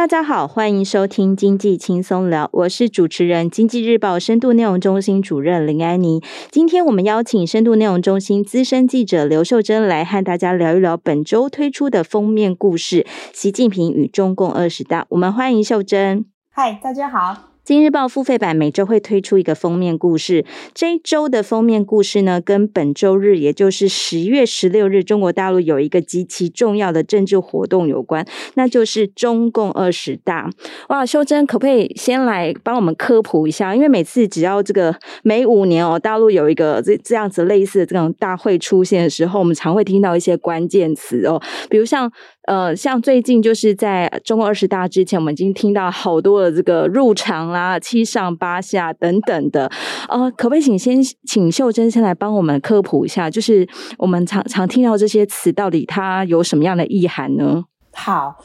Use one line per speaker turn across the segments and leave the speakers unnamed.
大家好，欢迎收听经济轻松聊，我是主持人经济日报深度内容中心主任林安妮。今天我们邀请深度内容中心资深记者刘秀珍来和大家聊一聊本周推出的封面故事——习近平与中共二十大。我们欢迎秀珍。
嗨，大家好。
《今日报》付费版每周会推出一个封面故事，这一周的封面故事呢，跟本周日，也就是十月十六日，中国大陆有一个极其重要的政治活动有关，那就是中共二十大。哇，秀珍可不可以先来帮我们科普一下？因为每次只要这个每五年哦，大陆有一个这这样子类似的这种大会出现的时候，我们常会听到一些关键词哦，比如像。呃，像最近就是在中共二十大之前，我们已经听到好多的这个入场啦、七上八下等等的。呃，可不可以请先请秀珍先来帮我们科普一下，就是我们常常听到这些词，到底它有什么样的意涵呢？
好，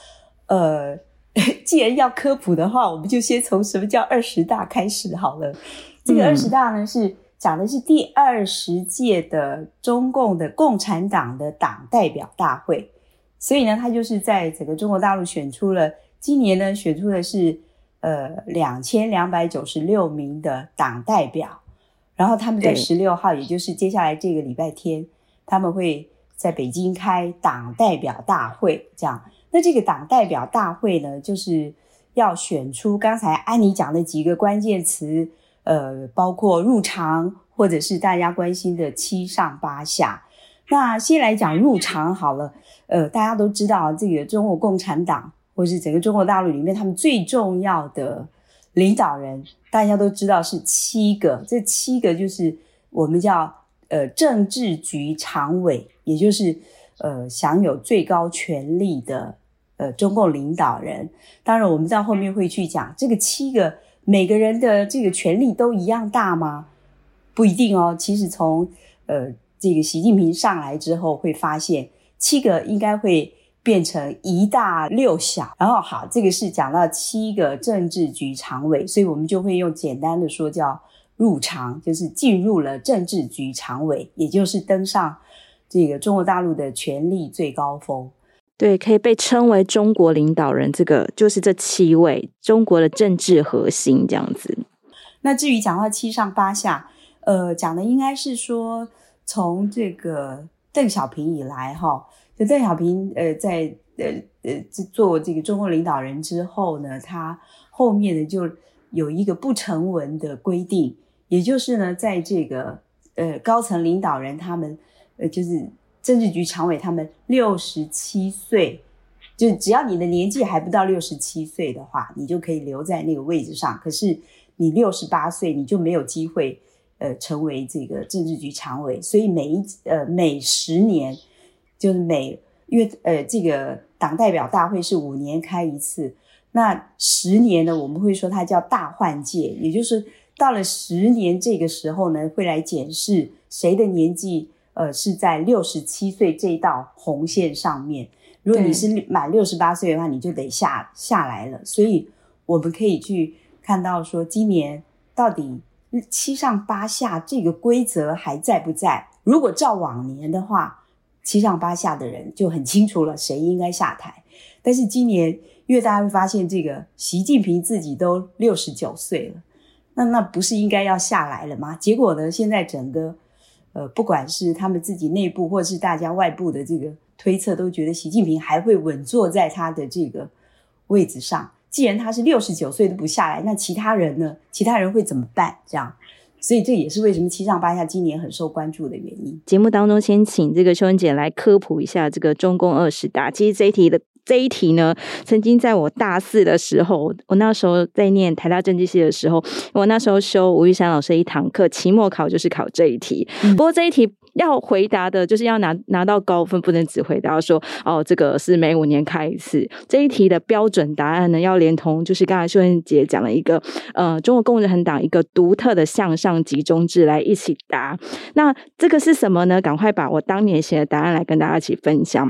呃，既然要科普的话，我们就先从什么叫二十大开始好了。这个二十大呢，是讲的是第二十届的中共的共产党的党代表大会。所以呢，他就是在整个中国大陆选出了，今年呢选出的是呃两千两百九十六名的党代表，然后他们在十六号，也就是接下来这个礼拜天，他们会在北京开党代表大会。这样，那这个党代表大会呢，就是要选出刚才安妮讲的几个关键词，呃，包括入常，或者是大家关心的七上八下。那先来讲入场好了，呃，大家都知道这个中国共产党或是整个中国大陆里面，他们最重要的领导人，大家都知道是七个，这七个就是我们叫呃政治局常委，也就是呃享有最高权力的呃中共领导人。当然，我们在后面会去讲这个七个每个人的这个权力都一样大吗？不一定哦。其实从呃。这个习近平上来之后，会发现七个应该会变成一大六小。然后好，这个是讲到七个政治局常委，所以我们就会用简单的说叫入常，就是进入了政治局常委，也就是登上这个中国大陆的权力最高峰。
对，可以被称为中国领导人，这个就是这七位中国的政治核心这样子。
那至于讲到七上八下，呃，讲的应该是说。从这个邓小平以来，哈，就邓小平呃在呃呃做这个中共领导人之后呢，他后面呢就有一个不成文的规定，也就是呢，在这个呃高层领导人他们呃就是政治局常委他们六十七岁，就只要你的年纪还不到六十七岁的话，你就可以留在那个位置上。可是你六十八岁，你就没有机会。呃，成为这个政治局常委，所以每一呃每十年，就是每因为呃这个党代表大会是五年开一次，那十年呢，我们会说它叫大换届，也就是到了十年这个时候呢，会来检视谁的年纪呃是在六十七岁这道红线上面。如果你是满六十八岁的话，你就得下下来了。所以我们可以去看到说，今年到底。七上八下这个规则还在不在？如果照往年的话，七上八下的人就很清楚了，谁应该下台。但是今年，因为大家会发现，这个习近平自己都六十九岁了，那那不是应该要下来了吗？结果呢，现在整个呃，不管是他们自己内部，或者是大家外部的这个推测，都觉得习近平还会稳坐在他的这个位置上。既然他是六十九岁都不下来，那其他人呢？其他人会怎么办？这样，所以这也是为什么七上八下今年很受关注的原因。
节目当中，先请这个秋恩姐来科普一下这个中共二十大。其实这一题的这一题呢，曾经在我大四的时候，我那时候在念台大政治系的时候，我那时候修吴玉山老师一堂课，期末考就是考这一题。不过这一题要回答的，就是要拿拿到高分，不能只回答说哦，这个是每五年开一次。这一题的标准答案呢，要连同就是刚才秀英姐讲了一个呃，中国共产党一个独特的向上集中制来一起答。那这个是什么呢？赶快把我当年写的答案来跟大家一起分享。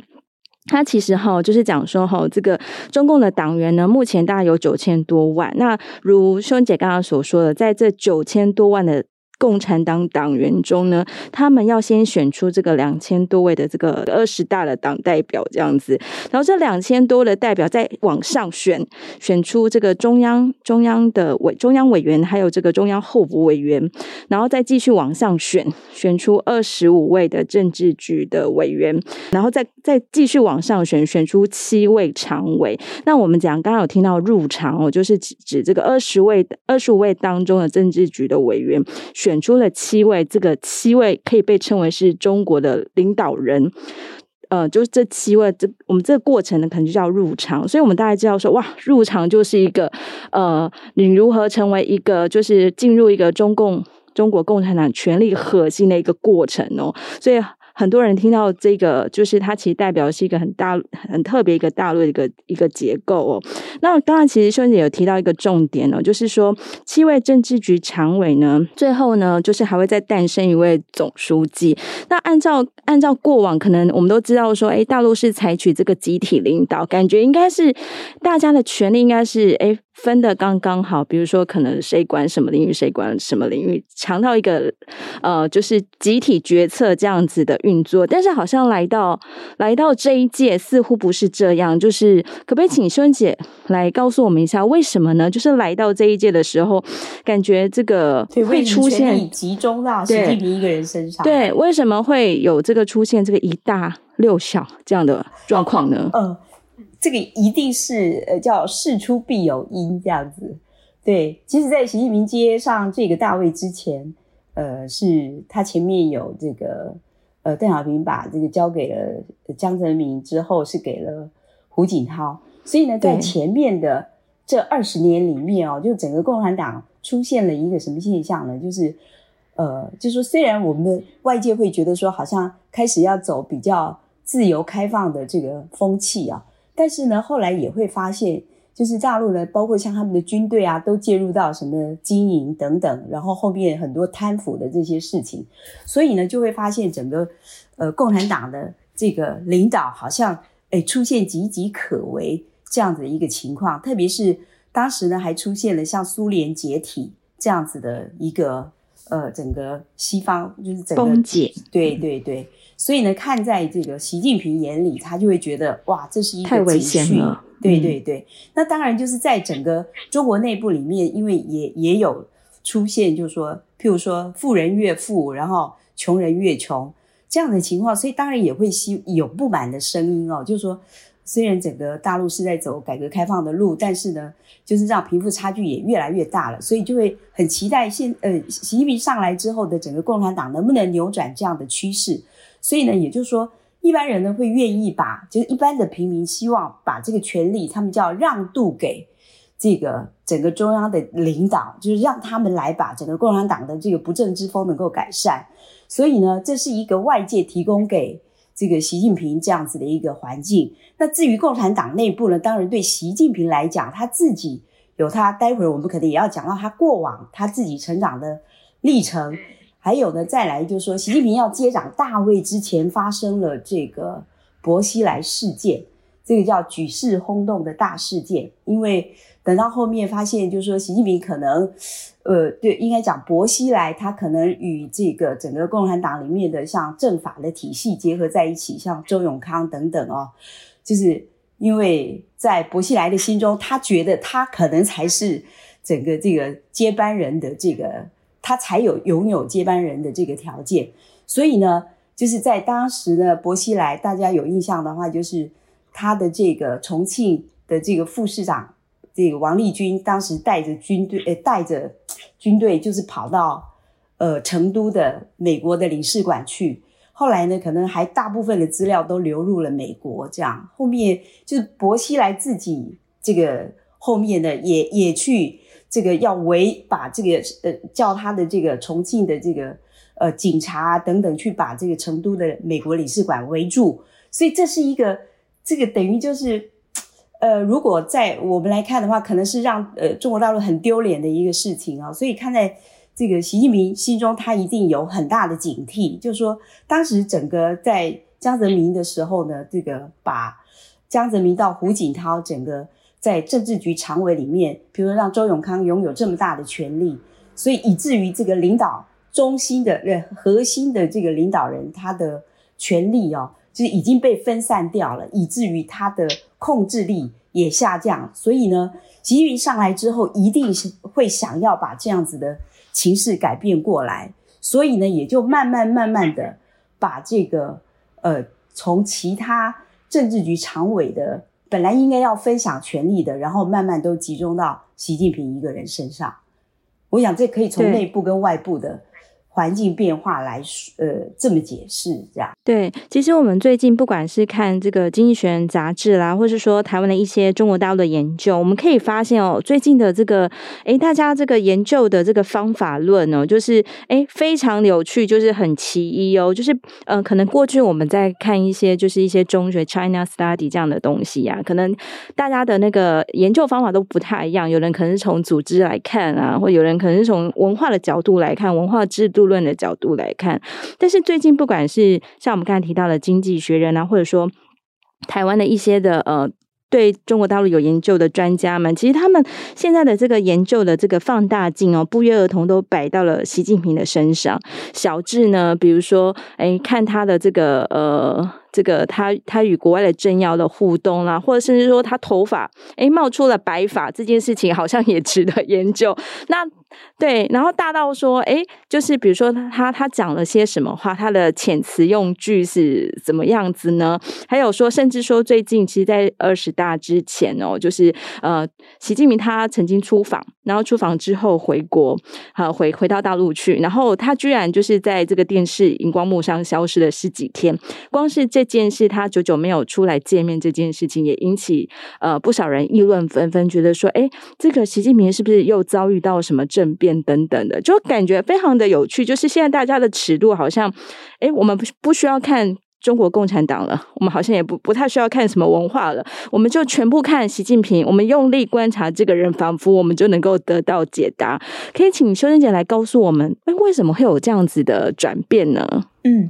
他其实哈，就是讲说哈，这个中共的党员呢，目前大概有九千多万。那如秀英姐刚刚所说的，在这九千多万的。共产党党员中呢，他们要先选出这个两千多位的这个二十大的党代表这样子，然后这两千多的代表再往上选，选出这个中央中央的委中央委员，还有这个中央候补委员，然后再继续往上选，选出二十五位的政治局的委员，然后再再继续往上选，选出七位常委。那我们讲刚刚有听到入常哦，就是指指这个二十位二十五位当中的政治局的委员。选出了七位，这个七位可以被称为是中国的领导人，呃，就是这七位，这我们这个过程呢，可能就叫入场。所以，我们大概知道说，哇，入场就是一个，呃，你如何成为一个，就是进入一个中共中国共产党权力核心的一个过程哦。所以。很多人听到这个，就是它其实代表是一个很大、很特别一个大陆的一个一个结构哦。那当然，其实秀姐有提到一个重点哦，就是说七位政治局常委呢，最后呢，就是还会再诞生一位总书记。那按照按照过往，可能我们都知道说，诶，大陆是采取这个集体领导，感觉应该是大家的权利应该是诶。分的刚刚好，比如说可能谁管什么领域，谁管什么领域，强到一个呃，就是集体决策这样子的运作。但是好像来到来到这一届，似乎不是这样。就是可不可以请秀燕姐来告诉我们一下，为什么呢？就是来到这一届的时候，感觉这个会出现
集中到习近平一个人身上。
对，为什么会有这个出现这个一大六小这样的状况呢？
嗯。呃这个一定是呃叫事出必有因这样子，对。其实，在习近平接上这个大位之前，呃，是他前面有这个呃邓小平把这个交给了江泽民之后，是给了胡锦涛。所以呢，在前面的这二十年里面哦，就整个共产党出现了一个什么现象呢？就是呃，就是说虽然我们的外界会觉得说，好像开始要走比较自由开放的这个风气啊。但是呢，后来也会发现，就是大陆呢，包括像他们的军队啊，都介入到什么经营等等，然后后面很多贪腐的这些事情，所以呢，就会发现整个呃共产党的这个领导好像诶出现岌岌可危这样子的一个情况，特别是当时呢，还出现了像苏联解体这样子的一个呃整个西方就是整个
崩解，
对对对。所以呢，看在这个习近平眼里，他就会觉得哇，这是一个
太危险了。
对对对，嗯、那当然就是在整个中国内部里面，因为也也有出现，就是说，譬如说富人越富，然后穷人越穷这样的情况，所以当然也会希有不满的声音哦，就是说，虽然整个大陆是在走改革开放的路，但是呢，就是让贫富差距也越来越大了，所以就会很期待现呃习近平上来之后的整个共产党能不能扭转这样的趋势。所以呢，也就是说，一般人呢会愿意把，就是一般的平民希望把这个权利，他们叫让渡给这个整个中央的领导，就是让他们来把整个共产党的这个不正之风能够改善。所以呢，这是一个外界提供给这个习近平这样子的一个环境。那至于共产党内部呢，当然对习近平来讲，他自己有他，待会儿我们可能也要讲到他过往他自己成长的历程。还有呢，再来就是说，习近平要接掌大位之前，发生了这个薄熙来事件，这个叫举世轰动的大事件。因为等到后面发现，就是说，习近平可能，呃，对，应该讲薄熙来，他可能与这个整个共产党里面的像政法的体系结合在一起，像周永康等等哦，就是因为在薄熙来的心中，他觉得他可能才是整个这个接班人的这个。他才有拥有接班人的这个条件，所以呢，就是在当时的薄熙来，大家有印象的话，就是他的这个重庆的这个副市长，这个王立军，当时带着军队，呃，带着军队，就是跑到呃成都的美国的领事馆去，后来呢，可能还大部分的资料都流入了美国，这样。后面就是薄熙来自己这个后面呢，也也去这个要围把这个呃叫他的这个重庆的这个呃警察等等去把这个成都的美国领事馆围住，所以这是一个这个等于就是呃，如果在我们来看的话，可能是让呃中国大陆很丢脸的一个事情啊，所以看在。这个习近平心中，他一定有很大的警惕，就是说，当时整个在江泽民的时候呢，这个把江泽民到胡锦涛整个在政治局常委里面，比如说让周永康拥有这么大的权力，所以以至于这个领导中心的呃核心的这个领导人，他的权力哦，就是已经被分散掉了，以至于他的控制力也下降。所以呢，习近平上来之后，一定是会想要把这样子的。情势改变过来，所以呢，也就慢慢慢慢的把这个呃，从其他政治局常委的本来应该要分享权力的，然后慢慢都集中到习近平一个人身上。我想这可以从内部跟外部的。环境变化来，呃，这么解释这样。
对，其实我们最近不管是看这个《经济学人》杂志啦，或是说台湾的一些中国大陆的研究，我们可以发现哦，最近的这个，哎，大家这个研究的这个方法论哦，就是哎，非常有趣，就是很奇异哦，就是呃，可能过去我们在看一些就是一些中学 China Study 这样的东西呀、啊，可能大家的那个研究方法都不太一样，有人可能是从组织来看啊，或有人可能是从文化的角度来看，文化制度。论的角度来看，但是最近不管是像我们刚才提到的《经济学人》啊，或者说台湾的一些的呃对中国大陆有研究的专家们，其实他们现在的这个研究的这个放大镜哦，不约而同都摆到了习近平的身上。小至呢，比如说，哎，看他的这个呃，这个他他与国外的政要的互动啦、或者甚至说他头发哎冒出了白发这件事情，好像也值得研究。那。对，然后大到说，哎，就是比如说他他讲了些什么话，他的遣词用句是怎么样子呢？还有说，甚至说最近其实，在二十大之前哦，就是呃，习近平他曾经出访，然后出访之后回国，好、回回到大陆去，然后他居然就是在这个电视荧光幕上消失了十几天。光是这件事，他久久没有出来见面这件事情，也引起呃不少人议论纷纷，觉得说，哎，这个习近平是不是又遭遇到什么政变等等的，就感觉非常的有趣。就是现在大家的尺度好像，哎，我们不不需要看中国共产党了，我们好像也不不太需要看什么文化了，我们就全部看习近平。我们用力观察这个人，仿佛我们就能够得到解答。可以请修真姐来告诉我们，哎，为什么会有这样子的转变呢？
嗯，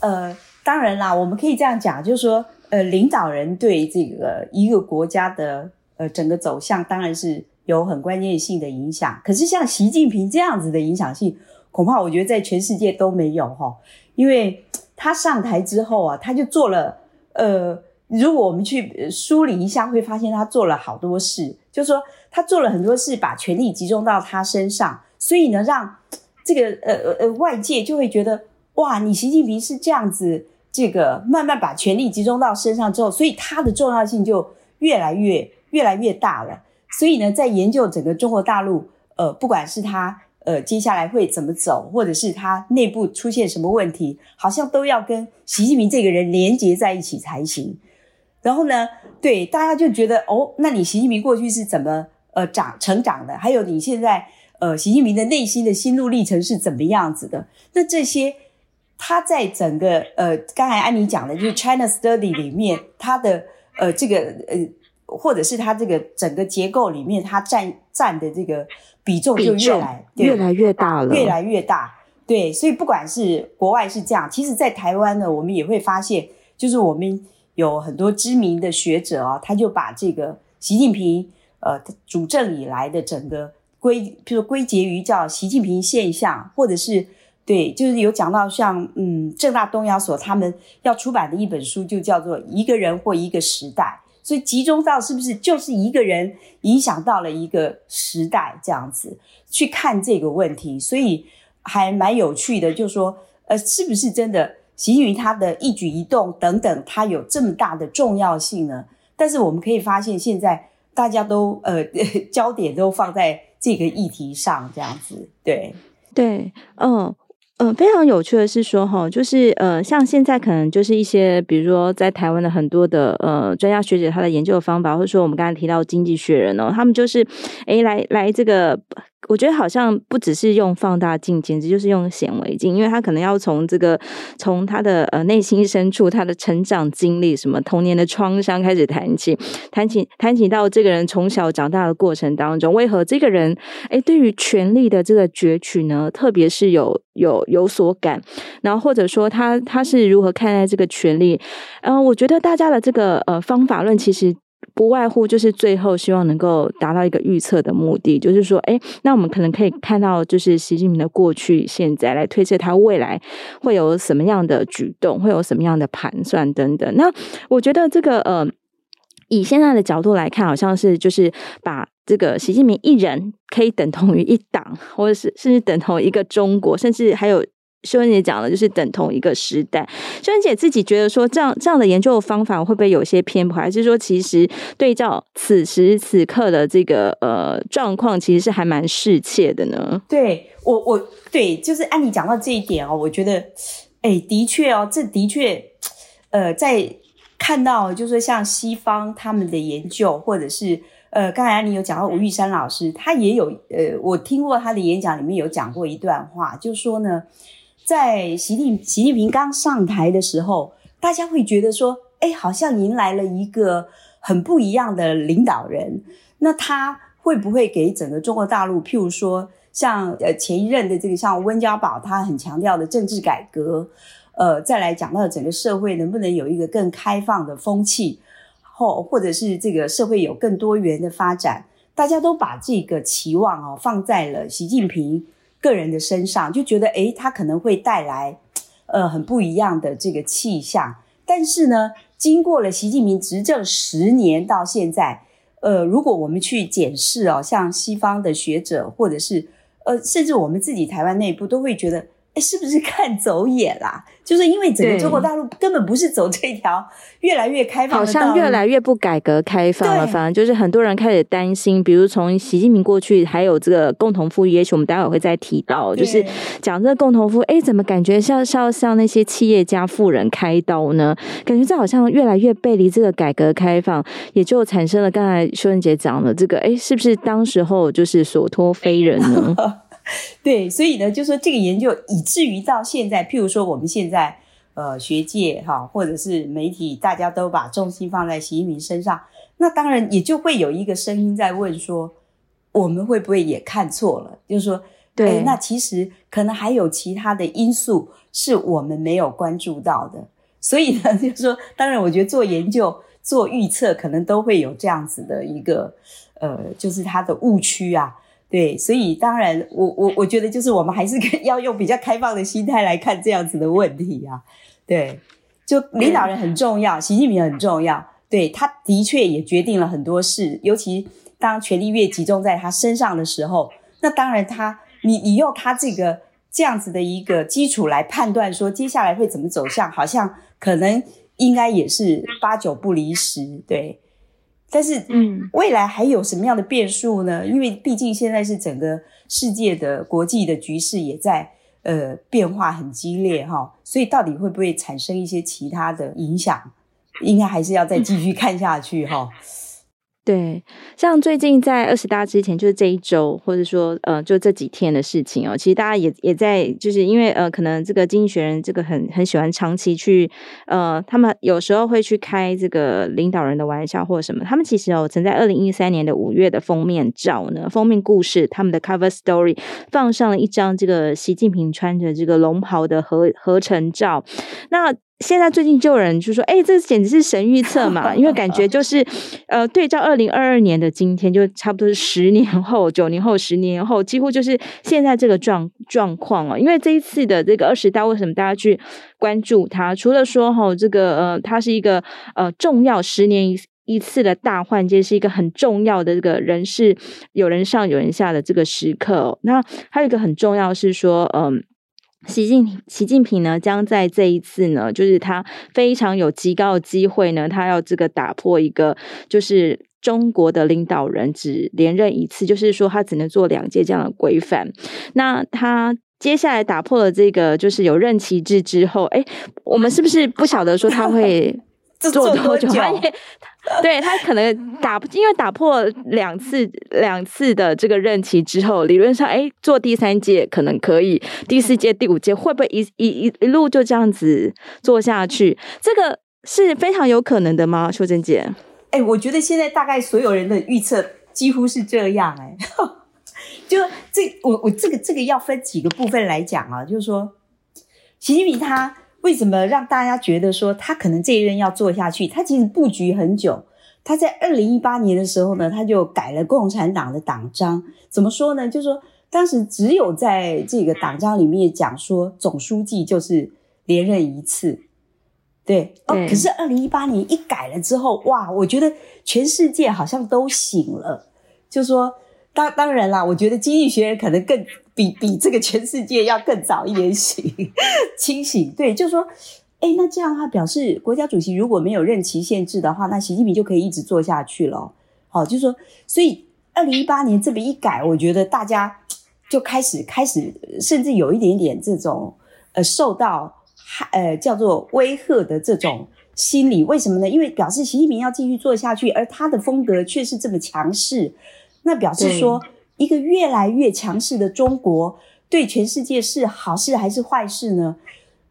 呃，当然啦，我们可以这样讲，就是说，呃，领导人对这个一个国家的呃整个走向，当然是。有很关键性的影响，可是像习近平这样子的影响性，恐怕我觉得在全世界都没有哈，因为他上台之后啊，他就做了，呃，如果我们去梳理一下，会发现他做了好多事，就是说他做了很多事，把权力集中到他身上，所以呢，让这个呃呃外界就会觉得，哇，你习近平是这样子，这个慢慢把权力集中到身上之后，所以他的重要性就越来越越来越大了。所以呢，在研究整个中国大陆，呃，不管是他呃接下来会怎么走，或者是他内部出现什么问题，好像都要跟习近平这个人连接在一起才行。然后呢，对大家就觉得哦，那你习近平过去是怎么呃长成长的？还有你现在呃习近平的内心的心路历程是怎么样子的？那这些他在整个呃刚才安妮讲的，就是 China Study 里面他的呃这个呃。或者是他这个整个结构里面，他占占的这个比重就越来
越来越大了，
越来越大。对，所以不管是国外是这样，其实，在台湾呢，我们也会发现，就是我们有很多知名的学者啊，他就把这个习近平呃主政以来的整个归，譬如归结于叫习近平现象，或者是对，就是有讲到像嗯政大东亚所他们要出版的一本书，就叫做《一个人或一个时代》。所以集中到是不是就是一个人影响到了一个时代这样子去看这个问题，所以还蛮有趣的。就是说，呃，是不是真的习近平他的一举一动等等，他有这么大的重要性呢？但是我们可以发现，现在大家都呃 焦点都放在这个议题上，这样子，对，
对，嗯。嗯，非常有趣的是说哈，就是呃，像现在可能就是一些，比如说在台湾的很多的呃专家学者，他的研究的方法，或者说我们刚才提到经济学人哦，他们就是诶来来这个。我觉得好像不只是用放大镜，简直就是用显微镜，因为他可能要从这个从他的呃内心深处，他的成长经历，什么童年的创伤开始谈起，谈起谈起到这个人从小长大的过程当中，为何这个人诶对于权力的这个攫取呢，特别是有有有所感，然后或者说他他是如何看待这个权力？嗯、我觉得大家的这个呃方法论其实。不外乎就是最后希望能够达到一个预测的目的，就是说，哎，那我们可能可以看到，就是习近平的过去、现在来推测他未来会有什么样的举动，会有什么样的盘算等等。那我觉得这个呃，以现在的角度来看，好像是就是把这个习近平一人可以等同于一党，或者是甚至等同一个中国，甚至还有。秀芬姐讲的就是等同一个时代。秀芬姐自己觉得说，这样这样的研究方法会不会有些偏颇？还是说，其实对照此时此刻的这个呃状况，其实是还蛮适切的呢？
对我，我对，就是按你讲到这一点哦，我觉得，哎，的确哦，这的确，呃，在看到就是像西方他们的研究，或者是呃，刚才你有讲到吴玉山老师，他也有呃，我听过他的演讲里面有讲过一段话，就说呢。在习近习近平刚上台的时候，大家会觉得说，哎，好像迎来了一个很不一样的领导人。那他会不会给整个中国大陆，譬如说，像呃前一任的这个像温家宝，他很强调的政治改革，呃，再来讲到整个社会能不能有一个更开放的风气，或或者是这个社会有更多元的发展，大家都把这个期望哦放在了习近平。个人的身上就觉得，诶，他可能会带来，呃，很不一样的这个气象。但是呢，经过了习近平执政十年到现在，呃，如果我们去检视哦，像西方的学者或者是呃，甚至我们自己台湾内部都会觉得。哎，是不是看走眼啦？就是因为整个中国大陆根本不是走这条越来越开放好像
越来越不改革开放了。反正就是很多人开始担心，比如从习近平过去，还有这个共同富裕，也许我们待会会再提到，就是讲这个共同富裕。哎，怎么感觉像像像那些企业家富人开刀呢？感觉这好像越来越背离这个改革开放，也就产生了刚才修仁姐讲的这个，哎，是不是当时候就是所托非人呢？
对，所以呢，就说这个研究以至于到现在，譬如说我们现在呃学界哈，或者是媒体，大家都把重心放在习近平身上，那当然也就会有一个声音在问说，我们会不会也看错了？就是说，对，那其实可能还有其他的因素是我们没有关注到的。所以呢，就是说，当然我觉得做研究、做预测，可能都会有这样子的一个呃，就是它的误区啊。对，所以当然，我我我觉得就是我们还是 要用比较开放的心态来看这样子的问题啊。对，就领导人很重要，习近平很重要，对，他的确也决定了很多事，尤其当权力越集中在他身上的时候，那当然他，你你用他这个这样子的一个基础来判断说接下来会怎么走向，好像可能应该也是八九不离十，对。但是，嗯，未来还有什么样的变数呢？因为毕竟现在是整个世界的国际的局势也在呃变化很激烈哈，所以到底会不会产生一些其他的影响，应该还是要再继续看下去哈。
对，像最近在二十大之前，就是这一周，或者说呃，就这几天的事情哦，其实大家也也在，就是因为呃，可能这个经济学人这个很很喜欢长期去呃，他们有时候会去开这个领导人的玩笑或者什么，他们其实哦，曾在二零一三年的五月的封面照呢，封面故事，他们的 cover story 放上了一张这个习近平穿着这个龙袍的合合成照，那。现在最近就有人就说：“哎，这简直是神预测嘛！因为感觉就是，呃，对照二零二二年的今天，就差不多是十年后、九年后、十年后，几乎就是现在这个状状况哦。因为这一次的这个二十大，为什么大家去关注它？除了说哈，这个呃，它是一个呃重要十年一一次的大换届，是一个很重要的这个人事有人上有人下的这个时刻哦。那还有一个很重要是说，嗯。”习近平，习近平呢，将在这一次呢，就是他非常有极高的机会呢，他要这个打破一个，就是中国的领导人只连任一次，就是说他只能做两届这样的规范。那他接下来打破了这个就是有任期制之后，哎，我们是不是不晓得说他会做多久？对他可能打，因为打破两次两次的这个任期之后，理论上，哎，做第三届可能可以，第四届、第五届会不会一一一一路就这样子做下去？这个是非常有可能的吗？秀真姐？
哎，我觉得现在大概所有人的预测几乎是这样，哎，就这我我这个这个要分几个部分来讲啊，就是说，习近平他。为什么让大家觉得说他可能这一任要做下去？他其实布局很久。他在二零一八年的时候呢，他就改了共产党的党章。怎么说呢？就是说当时只有在这个党章里面讲说，总书记就是连任一次。对哦，可是二零一八年一改了之后，哇，我觉得全世界好像都醒了。就是说。当当然啦，我觉得经济学人可能更比比这个全世界要更早一点醒 清醒。对，就是说，诶，那这样的话表示国家主席如果没有任期限制的话，那习近平就可以一直做下去了。好，就是说，所以二零一八年这边一改，我觉得大家就开始开始，甚至有一点点这种呃受到呃叫做威吓的这种心理。为什么呢？因为表示习近平要继续做下去，而他的风格却是这么强势。那表示说，一个越来越强势的中国对全世界是好事还是坏事呢？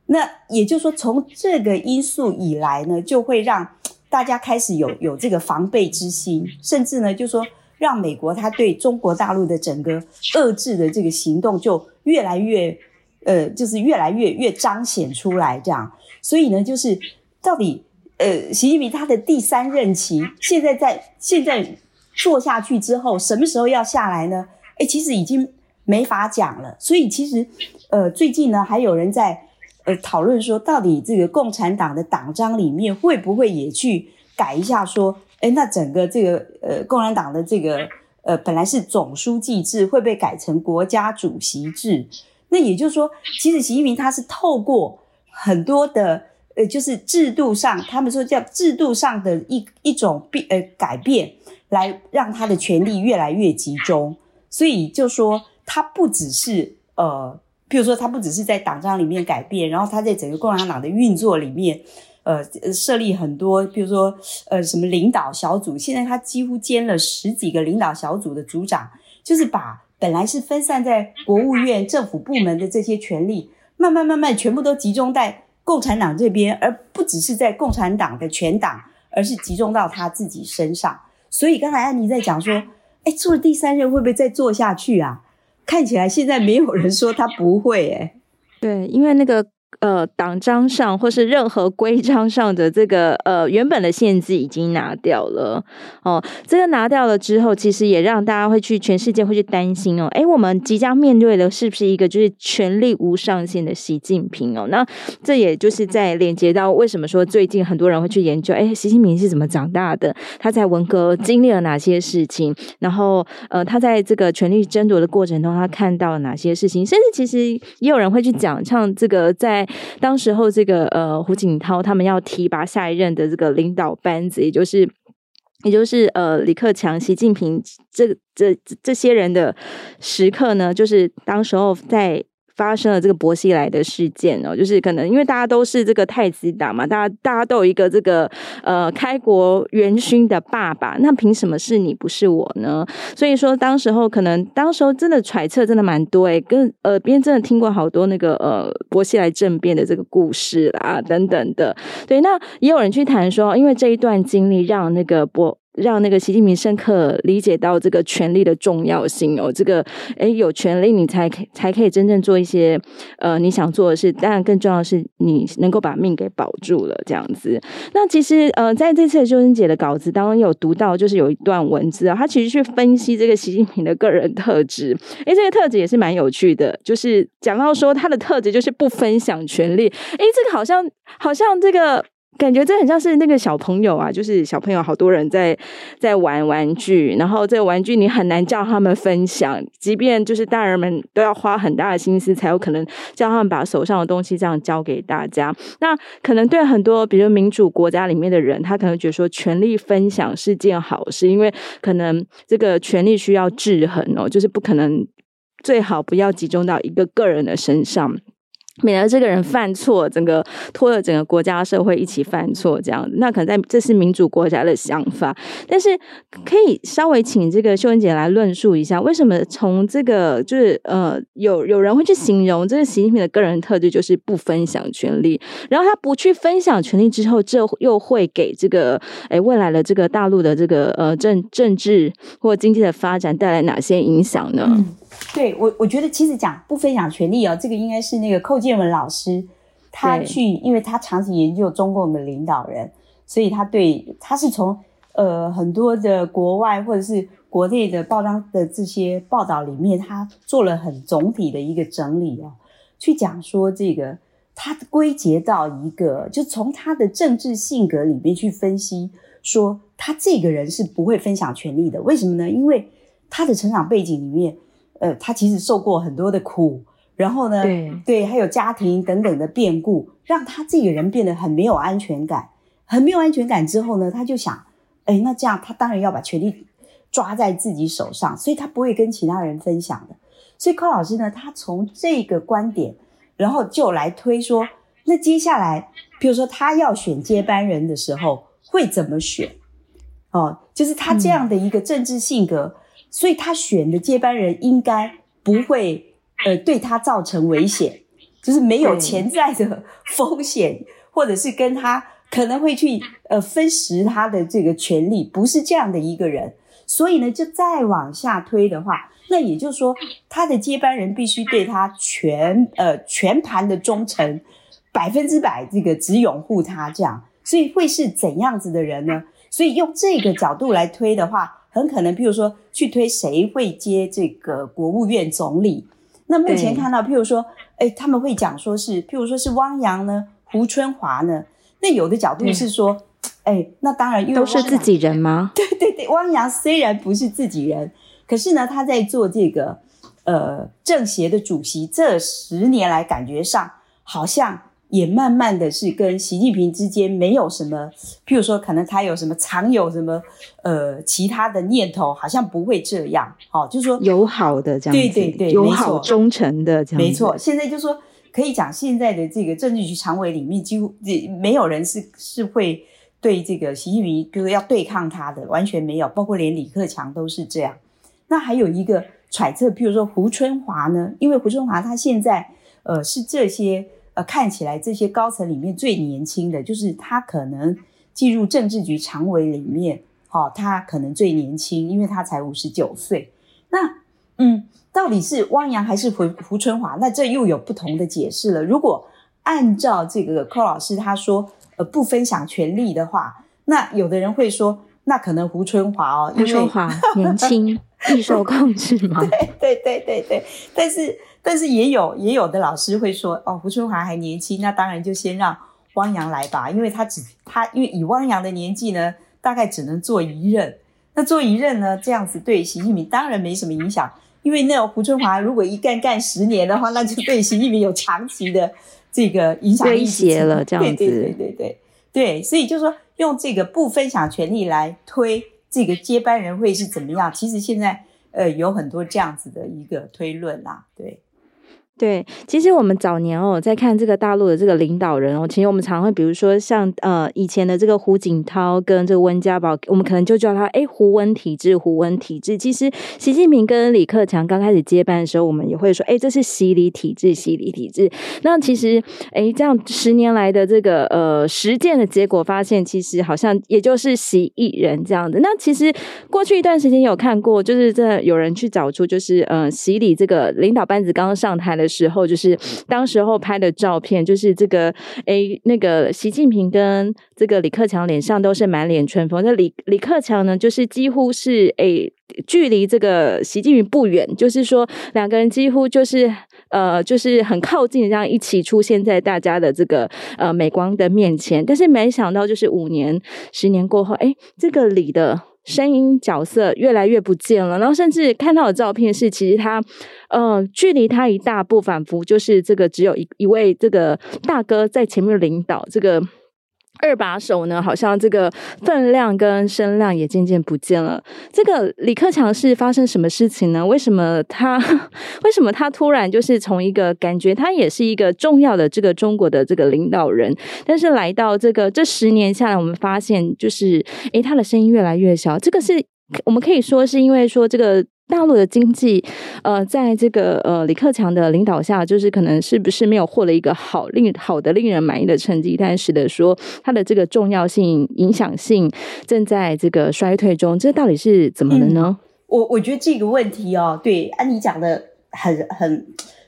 那也就是说，从这个因素以来呢，就会让大家开始有有这个防备之心，甚至呢，就是说让美国它对中国大陆的整个遏制的这个行动就越来越呃，就是越来越越彰显出来这样。所以呢，就是到底呃，习近平他的第三任期现在在现在。做下去之后，什么时候要下来呢？诶，其实已经没法讲了。所以其实，呃，最近呢，还有人在呃讨论说，到底这个共产党的党章里面会不会也去改一下？说，诶，那整个这个呃共产党的这个呃本来是总书记制，会被改成国家主席制？那也就是说，其实习近平他是透过很多的呃，就是制度上，他们说叫制度上的一一种变呃改变。来让他的权力越来越集中，所以就说他不只是呃，譬如说他不只是在党章里面改变，然后他在整个共产党的运作里面，呃，设立很多，譬如说呃什么领导小组，现在他几乎兼了十几个领导小组的组长，就是把本来是分散在国务院政府部门的这些权力，慢慢慢慢全部都集中在共产党这边，而不只是在共产党的全党，而是集中到他自己身上。所以刚才安妮在讲说，哎，做了第三任会不会再做下去啊？看起来现在没有人说他不会，哎，
对，因为那个。呃，党章上或是任何规章上的这个呃原本的限制已经拿掉了哦，这个拿掉了之后，其实也让大家会去全世界会去担心哦，诶，我们即将面对的是不是一个就是权力无上限的习近平哦？那这也就是在连接到为什么说最近很多人会去研究，诶，习近平是怎么长大的？他在文革经历了哪些事情？然后呃，他在这个权力争夺的过程中，他看到了哪些事情？甚至其实也有人会去讲，像这个在。当时候，这个呃胡锦涛他们要提拔下一任的这个领导班子，也就是也就是呃李克强、习近平这这这些人的时刻呢，就是当时候在。发生了这个薄熙来的事件哦，就是可能因为大家都是这个太子党嘛，大家大家都有一个这个呃开国元勋的爸爸，那凭什么是你不是我呢？所以说当时候可能当时候真的揣测真的蛮多诶，跟耳边真的听过好多那个呃薄熙来政变的这个故事啦等等的，对，那也有人去谈说，因为这一段经历让那个薄。让那个习近平深刻理解到这个权力的重要性哦，这个诶，有权力你才才可以真正做一些呃你想做的事，当然更重要的是你能够把命给保住了这样子。那其实呃在这次秀真姐的稿子当中有读到，就是有一段文字啊，他其实去分析这个习近平的个人特质，诶，这个特质也是蛮有趣的，就是讲到说他的特质就是不分享权力，诶，这个好像好像这个。感觉这很像是那个小朋友啊，就是小朋友好多人在在玩玩具，然后这个玩具你很难叫他们分享，即便就是大人们都要花很大的心思才有可能叫他们把手上的东西这样交给大家。那可能对很多比如民主国家里面的人，他可能觉得说权力分享是件好事，因为可能这个权力需要制衡哦，就是不可能。最好不要集中到一个个人的身上。免得这个人犯错，整个拖了整个国家社会一起犯错，这样，那可能在这是民主国家的想法。但是可以稍微请这个秀英姐来论述一下，为什么从这个就是呃，有有人会去形容这个习近平的个人特质就是不分享权力，然后他不去分享权力之后，这又会给这个诶未来的这个大陆的这个呃政政治或经济的发展带来哪些影响呢？
对我，我觉得其实讲不分享权利哦，这个应该是那个寇建文老师，他去，因为他长期研究中共的领导人，所以他对他是从呃很多的国外或者是国内的报章的这些报道里面，他做了很总体的一个整理哦，去讲说这个他归结到一个，就从他的政治性格里面去分析，说他这个人是不会分享权利的，为什么呢？因为他的成长背景里面。呃，他其实受过很多的苦，然后呢，对对，还有家庭等等的变故，让他这个人变得很没有安全感，很没有安全感之后呢，他就想，哎，那这样他当然要把权力抓在自己手上，所以他不会跟其他人分享的。所以寇老师呢，他从这个观点，然后就来推说，那接下来，比如说他要选接班人的时候会怎么选？哦，就是他这样的一个政治性格。嗯所以他选的接班人应该不会呃对他造成危险，就是没有潜在的风险，或者是跟他可能会去呃分食他的这个权利，不是这样的一个人。所以呢，就再往下推的话，那也就是说，他的接班人必须对他全呃全盘的忠诚，百分之百这个只拥护他这样。所以会是怎样子的人呢？所以用这个角度来推的话。很可能，譬如说，去推谁会接这个国务院总理。那目前看到，譬如说，哎，他们会讲说是，譬如说是汪洋呢，胡春华呢。那有的角度是说，哎，那当然，因为
都是自己人吗？
对对对，汪洋虽然不是自己人，可是呢，他在做这个呃政协的主席，这十年来感觉上好像。也慢慢的是跟习近平之间没有什么，譬如说可能他有什么常有什么呃其他的念头，好像不会这样，好、哦，就是说
友好的这样子，
对对对，
友好忠诚的这样子，
没错。现在就是说可以讲，现在的这个政治局常委里面几乎没有人是是会对这个习近平就是要对抗他的，完全没有，包括连李克强都是这样。那还有一个揣测，譬如说胡春华呢，因为胡春华他现在呃是这些。看起来这些高层里面最年轻的就是他，可能进入政治局常委里面，哦，他可能最年轻，因为他才五十九岁。那，嗯，到底是汪洋还是胡胡春华？那这又有不同的解释了。如果按照这个寇老师他说，呃，不分享权力的话，那有的人会说，那可能胡春华哦，
胡春华 年轻，易受控制吗？
对对对对对，但是。但是也有也有的老师会说，哦，胡春华还年轻，那当然就先让汪洋来吧，因为他只他因为以汪洋的年纪呢，大概只能做一任。那做一任呢，这样子对习近平当然没什么影响，因为那个胡春华如果一干干十年的话，那就对习近平有长期的这个影响力。威
胁了这样子。
对对对对对对，所以就是说用这个不分享权利来推这个接班人会是怎么样？其实现在呃有很多这样子的一个推论啦，对。
对，其实我们早年哦，在看这个大陆的这个领导人哦，其实我们常会比如说像呃以前的这个胡锦涛跟这个温家宝，我们可能就叫他哎胡温体制，胡温体制。其实习近平跟李克强刚开始接班的时候，我们也会说哎这是习李体制，习李体制。那其实哎这样十年来的这个呃实践的结果，发现其实好像也就是习一人这样的。那其实过去一段时间有看过，就是真的有人去找出就是呃习李这个领导班子刚刚上台的。时候就是当时候拍的照片，就是这个诶，那个习近平跟这个李克强脸上都是满脸春风。那李李克强呢，就是几乎是诶，距离这个习近平不远，就是说两个人几乎就是呃，就是很靠近，这样一起出现在大家的这个呃美光的面前。但是没想到，就是五年、十年过后，诶，这个李的。声音角色越来越不见了，然后甚至看到的照片是，其实他，呃，距离他一大步，仿佛就是这个只有一一位这个大哥在前面领导这个。二把手呢，好像这个分量跟声量也渐渐不见了。这个李克强是发生什么事情呢？为什么他 为什么他突然就是从一个感觉他也是一个重要的这个中国的这个领导人，但是来到这个这十年下来，我们发现就是诶，他的声音越来越小。这个是我们可以说是因为说这个。大陆的经济，呃，在这个呃李克强的领导下，就是可能是不是没有获了一个好令好的令人满意的成绩，但是得说它的这个重要性、影响性正在这个衰退中，这到底是怎么了呢？
嗯、我我觉得这个问题哦，对，安妮讲的很很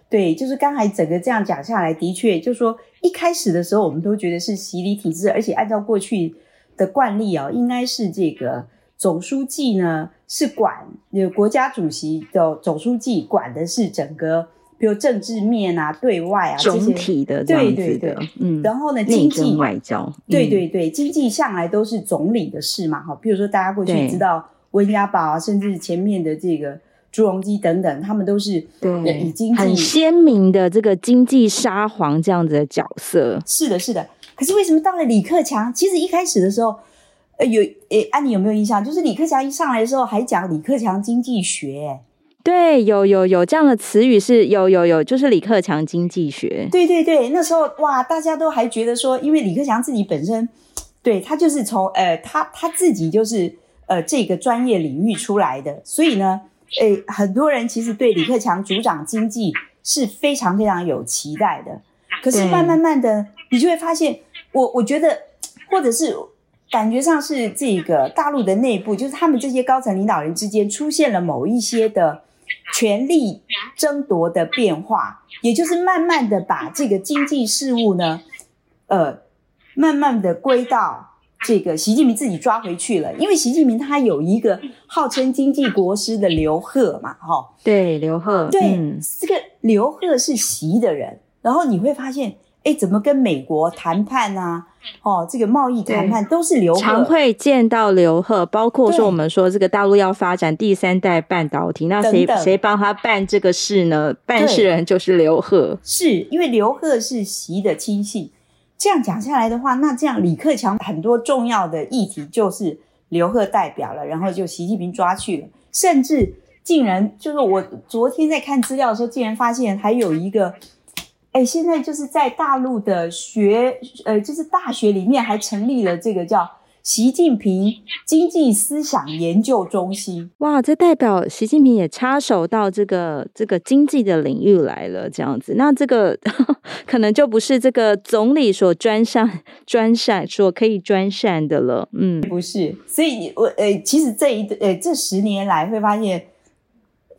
对，就是刚才整个这样讲下来，的确，就是说一开始的时候，我们都觉得是洗礼体制，而且按照过去的惯例哦，应该是这个。总书记呢是管有国家主席的总书记管的是整个，比如政治面啊、对外啊这些
体的这样子的，
对对对，
嗯。
然后呢，经济
外交，嗯、
对对对，经济向来都是总理的事嘛，哈。比如说大家过去知道温家宝啊，甚至前面的这个朱镕基等等，他们都是
对
已经济
很鲜明的这个经济沙皇这样子的角色。
是的，是的。可是为什么到了李克强，其实一开始的时候。有诶，安妮有没有印象？就是李克强一上来的时候，还讲李克强经济学。
对，有有有这样的词语是有有有，就是李克强经济学。
对对对，那时候哇，大家都还觉得说，因为李克强自己本身，对他就是从呃，他他自己就是呃这个专业领域出来的，所以呢，诶，很多人其实对李克强主掌经济是非常非常有期待的。可是慢慢慢的，你就会发现，我我觉得，或者是。感觉上是这个大陆的内部，就是他们这些高层领导人之间出现了某一些的权力争夺的变化，也就是慢慢的把这个经济事务呢，呃，慢慢的归到这个习近平自己抓回去了。因为习近平他有一个号称经济国师的刘鹤嘛，哈，
对，刘鹤，
对，嗯、这个刘鹤是习的人，然后你会发现。哎，怎么跟美国谈判啊？哦，这个贸易谈判都是刘鹤，
常会见到刘鹤，包括说我们说这个大陆要发展第三代半导体，那谁谁帮他办这个事呢？办事人就是刘鹤，
是因为刘鹤是习的亲信。这样讲下来的话，那这样李克强很多重要的议题就是刘鹤代表了，然后就习近平抓去了，甚至竟然就是我昨天在看资料的时候，竟然发现还有一个。哎，现在就是在大陆的学，呃，就是大学里面还成立了这个叫习近平经济思想研究中心。
哇，这代表习近平也插手到这个这个经济的领域来了，这样子。那这个 可能就不是这个总理所专擅专擅所可以专擅的了。嗯，
不是。所以我呃，其实这一呃这十年来会发现，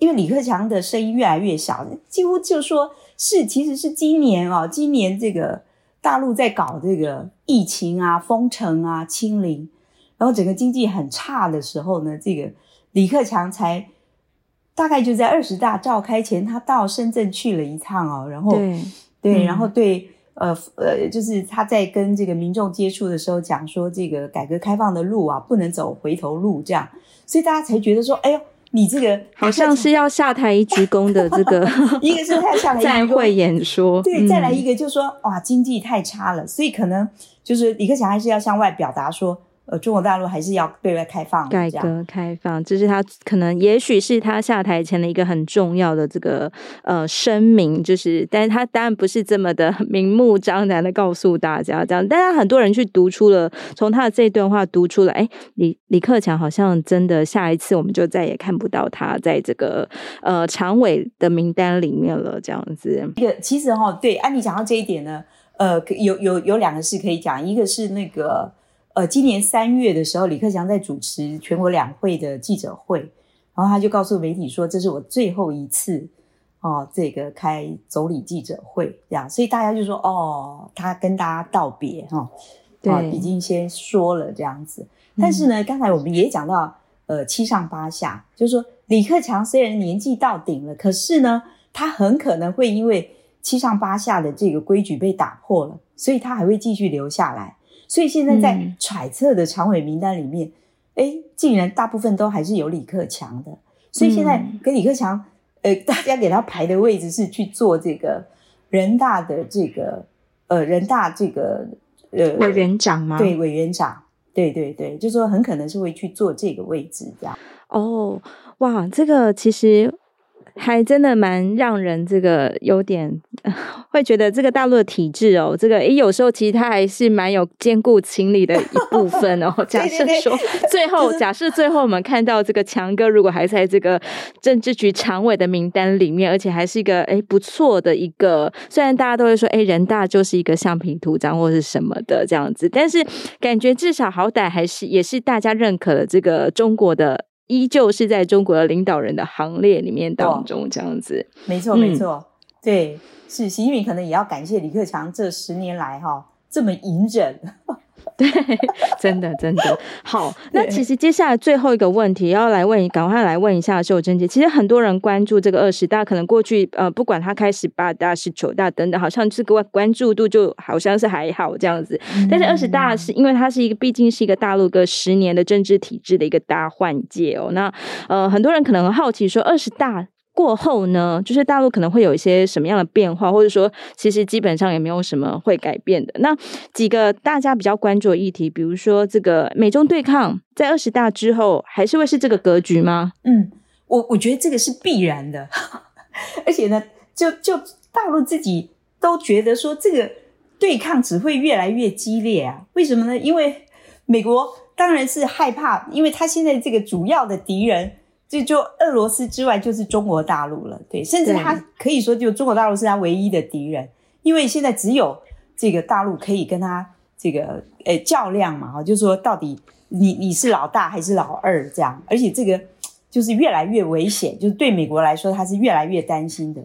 因为李克强的声音越来越小，几乎就说。是，其实是今年啊，今年这个大陆在搞这个疫情啊、封城啊、清零，然后整个经济很差的时候呢，这个李克强才大概就在二十大召开前，他到深圳去了一趟哦，然后
对，
对，然后对，呃呃，就是他在跟这个民众接触的时候讲说，这个改革开放的路啊，不能走回头路，这样，所以大家才觉得说，哎呦。你这个
好像是要下台一鞠躬的 这个，
一个是他下台一鞠躬，
在会演说，
对，再来一个就是说，嗯、哇，经济太差了，所以可能就是李克强还是要向外表达说。呃，中国大陆还是要对外开放，
改革开放，这是他可能，也许是他下台前的一个很重要的这个呃声明，就是，但是他当然不是这么的明目张胆的告诉大家这样，但是很多人去读出了，从他的这段话读出了，哎，李李克强好像真的下一次我们就再也看不到他在这个呃常委的名单里面了，这样子。
一个其实哈、哦，对，安妮讲到这一点呢，呃，有有有两个事可以讲，一个是那个。呃，今年三月的时候，李克强在主持全国两会的记者会，然后他就告诉媒体说：“这是我最后一次哦，这个开总理记者会这样。”所以大家就说：“哦，他跟大家道别哈，哦、对、哦，已经先说了这样子。”但是呢，刚才我们也讲到，呃，七上八下，就是说李克强虽然年纪到顶了，可是呢，他很可能会因为七上八下的这个规矩被打破了，所以他还会继续留下来。所以现在在揣测的常委名单里面，哎、嗯，竟然大部分都还是有李克强的。所以现在跟李克强，呃，大家给他排的位置是去做这个人大的这个，呃，人大这个呃
委员长吗？
对，委员长，对对对，就说很可能是会去做这个位置这样。
哦，哇，这个其实。还真的蛮让人这个有点 会觉得这个大陆的体制哦，这个诶有时候其实它还是蛮有兼顾情理的一部分哦。假设说最后，假设最后我们看到这个强哥如果还在这个政治局常委的名单里面，而且还是一个诶不错的一个，虽然大家都会说诶人大就是一个橡皮图章或是什么的这样子，但是感觉至少好歹还是也是大家认可了这个中国的。依旧是在中国的领导人的行列里面当中这样子，
没错没错，嗯、对，是习近平可能也要感谢李克强这十年来哈这么隐忍。
对，真的真的好。那其实接下来最后一个问题要来问，赶快来问一下秀珍姐。其实很多人关注这个二十大，可能过去呃，不管他开始八大、十九大等等，好像这个关注度就好像是还好这样子。但是二十大是因为它是一个，毕竟是一个大陆个十年的政治体制的一个大换届哦。那呃，很多人可能很好奇说二十大。过后呢，就是大陆可能会有一些什么样的变化，或者说其实基本上也没有什么会改变的。那几个大家比较关注的议题，比如说这个美中对抗，在二十大之后还是会是这个格局吗？
嗯，我我觉得这个是必然的，而且呢，就就大陆自己都觉得说这个对抗只会越来越激烈啊。为什么呢？因为美国当然是害怕，因为他现在这个主要的敌人。就就俄罗斯之外就是中国大陆了，对，甚至他可以说就中国大陆是他唯一的敌人，因为现在只有这个大陆可以跟他这个呃较量嘛，哈，就是说到底你你是老大还是老二这样，而且这个就是越来越危险，就是对美国来说他是越来越担心的，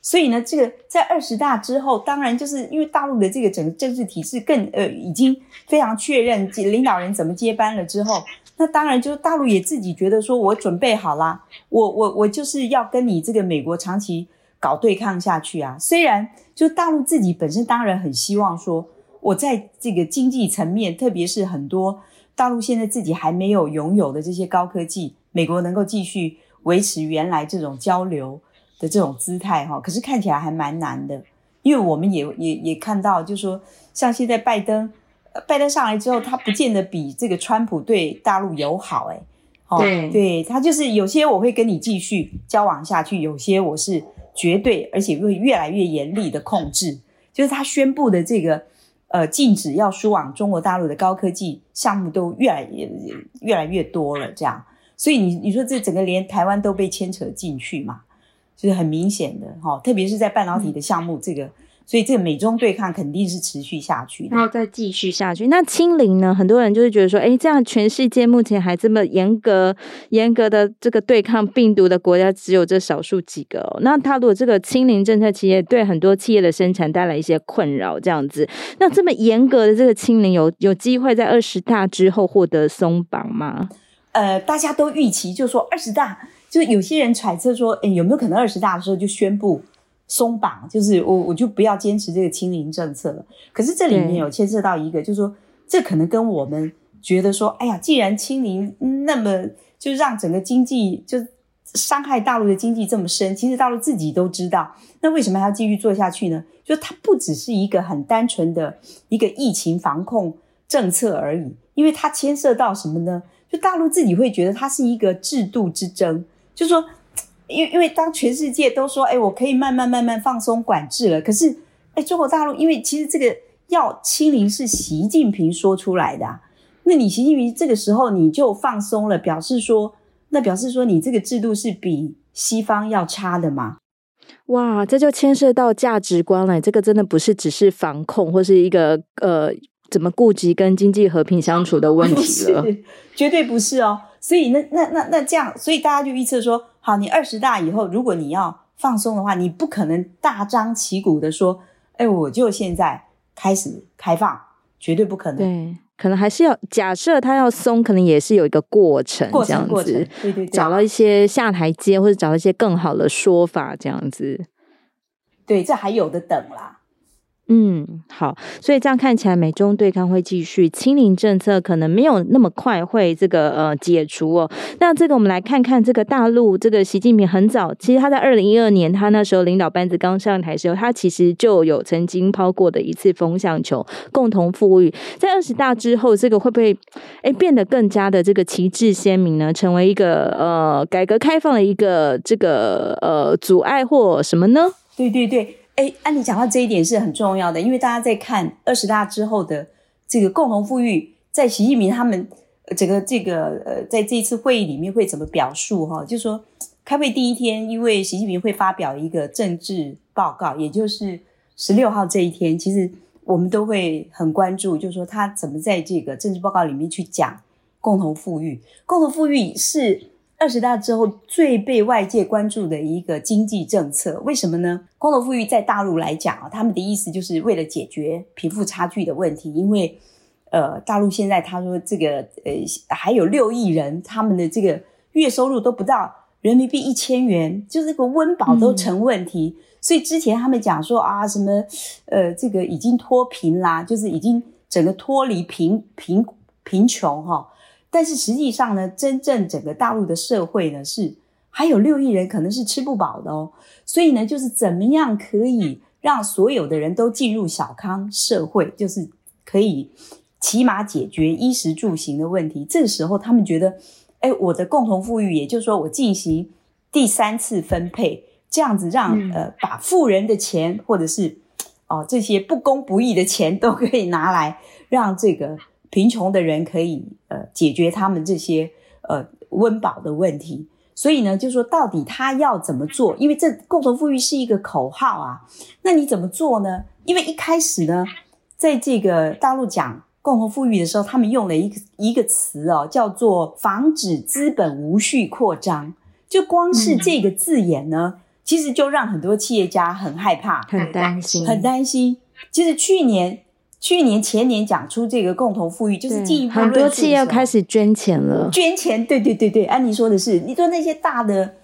所以呢，这个在二十大之后，当然就是因为大陆的这个整个政治体制更呃已经非常确认领导人怎么接班了之后。那当然，就是大陆也自己觉得说，我准备好啦，我我我就是要跟你这个美国长期搞对抗下去啊。虽然就大陆自己本身当然很希望说，我在这个经济层面，特别是很多大陆现在自己还没有拥有的这些高科技，美国能够继续维持原来这种交流的这种姿态哈。可是看起来还蛮难的，因为我们也也也看到，就是说像现在拜登。拜登上来之后，他不见得比这个川普对大陆友好，欸，诶对，对他就是有些我会跟你继续交往下去，有些我是绝对而且会越来越严厉的控制。就是他宣布的这个呃禁止要输往中国大陆的高科技项目都越来越越来越多了，这样，所以你你说这整个连台湾都被牵扯进去嘛，就是很明显的哈，特别是在半导体的项目这个。嗯所以这个美中对抗肯定是持续下去的，
然后再继续下去。那清零呢？很多人就是觉得说，哎，这样全世界目前还这么严格、严格的这个对抗病毒的国家，只有这少数几个哦。那他如果这个清零政策，其实也对很多企业的生产带来一些困扰，这样子。那这么严格的这个清零，有有机会在二十大之后获得松绑吗？
呃，大家都预期，就说二十大，就是有些人揣测说，诶，有没有可能二十大的时候就宣布？松绑就是我，我就不要坚持这个清零政策了。可是这里面有牵涉到一个，就是说，这可能跟我们觉得说，哎呀，既然清零，那么就让整个经济就伤害大陆的经济这么深，其实大陆自己都知道，那为什么还要继续做下去呢？就它不只是一个很单纯的一个疫情防控政策而已，因为它牵涉到什么呢？就大陆自己会觉得它是一个制度之争，就是说。因为因为当全世界都说，哎，我可以慢慢慢慢放松管制了，可是，哎，中国大陆因为其实这个要清零是习近平说出来的啊，那你习近平这个时候你就放松了，表示说，那表示说你这个制度是比西方要差的吗？
哇，这就牵涉到价值观了，这个真的不是只是防控或是一个呃怎么顾及跟经济和平相处的问题了，
绝对不是哦。所以那那那那这样，所以大家就预测说，好，你二十大以后，如果你要放松的话，你不可能大张旗鼓的说，哎，我就现在开始开放，绝对不可能。
对，可能还是要假设他要松，可能也是有一个过程，过程这样子，对对对，找到一些下台阶，或者找到一些更好的说法，这样子。
对，这还有的等啦。
嗯，好，所以这样看起来，美中对抗会继续，清零政策可能没有那么快会这个呃解除哦。那这个我们来看看这个大陆，这个习近平很早，其实他在二零一二年，他那时候领导班子刚上台的时候，他其实就有曾经抛过的一次风向球，共同富裕。在二十大之后，这个会不会哎变得更加的这个旗帜鲜明呢？成为一个呃改革开放的一个这个呃阻碍或什么呢？
对对对。哎，按你讲到这一点是很重要的，因为大家在看二十大之后的这个共同富裕，在习近平他们整个这个呃，在这一次会议里面会怎么表述哈？就说，开会第一天，因为习近平会发表一个政治报告，也就是十六号这一天，其实我们都会很关注，就是说他怎么在这个政治报告里面去讲共同富裕，共同富裕是。二十大之后最被外界关注的一个经济政策，为什么呢？共同富裕在大陆来讲啊，他们的意思就是为了解决贫富差距的问题。因为，呃，大陆现在他说这个呃还有六亿人，他们的这个月收入都不到人民币一千元，就是这个温饱都成问题。嗯。所以之前他们讲说啊，什么呃这个已经脱贫啦，就是已经整个脱离贫贫贫穷哈。但是实际上呢，真正整个大陆的社会呢，是还有六亿人可能是吃不饱的哦。所以呢，就是怎么样可以让所有的人都进入小康社会，就是可以起码解决衣食住行的问题。这个时候，他们觉得，哎，我的共同富裕，也就是说，我进行第三次分配，这样子让呃，把富人的钱或者是哦这些不公不义的钱都可以拿来让这个。贫穷的人可以呃解决他们这些呃温饱的问题，所以呢，就说到底他要怎么做？因为这共同富裕是一个口号啊，那你怎么做呢？因为一开始呢，在这个大陆讲共同富裕的时候，他们用了一个一个词哦，叫做防止资本无序扩张。就光是这个字眼呢，嗯、其实就让很多企业家很害怕、
很担心、
很担心。其实去年。去年前年讲出这个共同富裕，就是进一步
很多企业要开始捐钱了。
捐钱，对对对对，安妮说的是，你说那些大的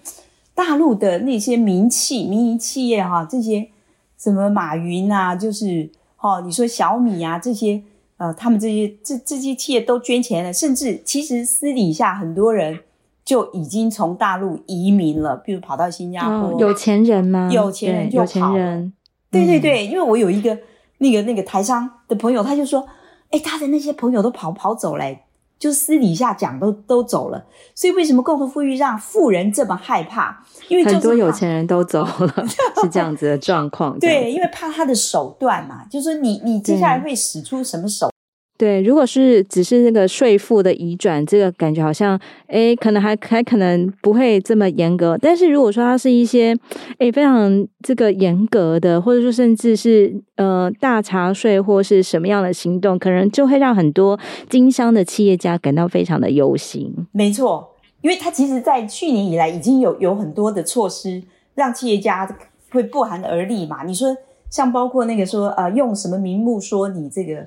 大陆的那些民企、民营企业哈，这些什么马云啊，就是哦，你说小米啊这些，呃，他们这些这这些企业都捐钱了，甚至其实私底下很多人就已经从大陆移民了，比如跑到新加坡。
哦、有钱人吗？
有钱人就跑。有钱人。对对对，因为我有一个。那个那个台商的朋友，他就说：“哎，他的那些朋友都跑跑走嘞，就私底下讲都都走了。所以为什么共同富裕让富人这么害怕？因为
很多有钱人都走了，是这样子的状况。
对，因为怕他的手段嘛，就是说你你接下来会使出什么手？”
对，如果是只是那个税负的移转，这个感觉好像，诶，可能还还可能不会这么严格。但是如果说它是一些，诶，非常这个严格的，或者说甚至是呃大查税或是什么样的行动，可能就会让很多经商的企业家感到非常的忧心。
没错，因为他其实在去年以来已经有有很多的措施，让企业家会不寒而栗嘛。你说像包括那个说，呃，用什么名目说你这个。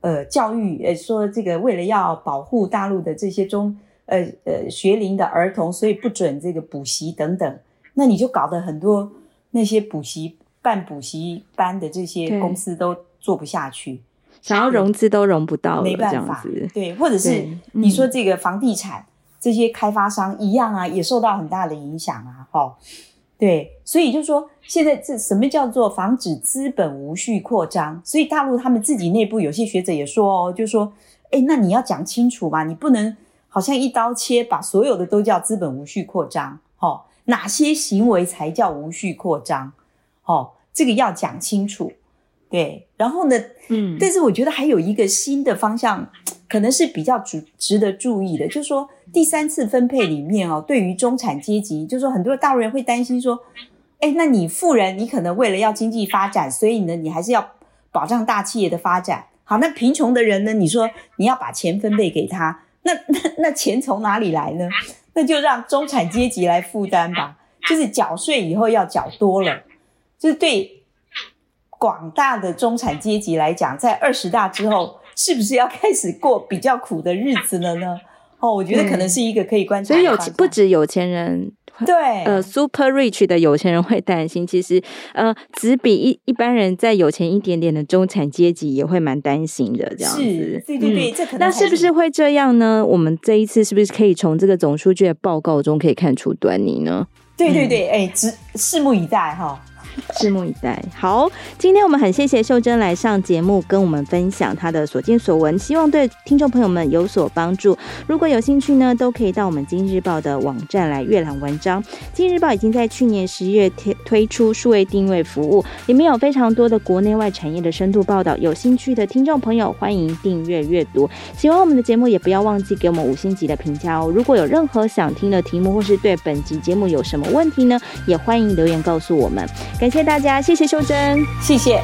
呃，教育呃说这个为了要保护大陆的这些中呃呃学龄的儿童，所以不准这个补习等等。那你就搞得很多那些补习办补习班的这些公司都做不下去，
想要融资都融不到，
没办法。对，或者是你说这个房地产这些开发商一样啊，也受到很大的影响啊，哦。对，所以就说现在这什么叫做防止资本无序扩张？所以大陆他们自己内部有些学者也说哦，就说，诶，那你要讲清楚嘛，你不能好像一刀切，把所有的都叫资本无序扩张，哦，哪些行为才叫无序扩张？哦，这个要讲清楚。对，然后呢，嗯，但是我觉得还有一个新的方向。可能是比较值值得注意的，就是说第三次分配里面哦，对于中产阶级，就是说很多大陆人会担心说，诶，那你富人，你可能为了要经济发展，所以呢，你还是要保障大企业的发展。好，那贫穷的人呢，你说你要把钱分配给他，那那那钱从哪里来呢？那就让中产阶级来负担吧，就是缴税以后要缴多了，就是对广大的中产阶级来讲，在二十大之后。是不是要开始过比较苦的日子了呢？哦，我觉得可能是一个可以观察的。
所以有不止有钱人
对，
呃，super rich 的有钱人会担心，其实呃，只比一一般人在有钱一点点的中产阶级也会蛮担心的，这样子。
是，对对对，嗯、这可能
那是不是会这样呢？我们这一次是不是可以从这个总数据的报告中可以看出端倪呢？
对对对，哎、嗯，只拭目以待哈。
拭目以待。好，今天我们很谢谢秀珍来上节目，跟我们分享她的所见所闻，希望对听众朋友们有所帮助。如果有兴趣呢，都可以到我们今日报的网站来阅览文章。今日报已经在去年十月推推出数位定位服务，里面有非常多的国内外产业的深度报道。有兴趣的听众朋友，欢迎订阅阅读。喜欢我们的节目，也不要忘记给我们五星级的评价哦。如果有任何想听的题目，或是对本集节目有什么问题呢，也欢迎留言告诉我们。感谢大家，谢谢修真，
谢谢。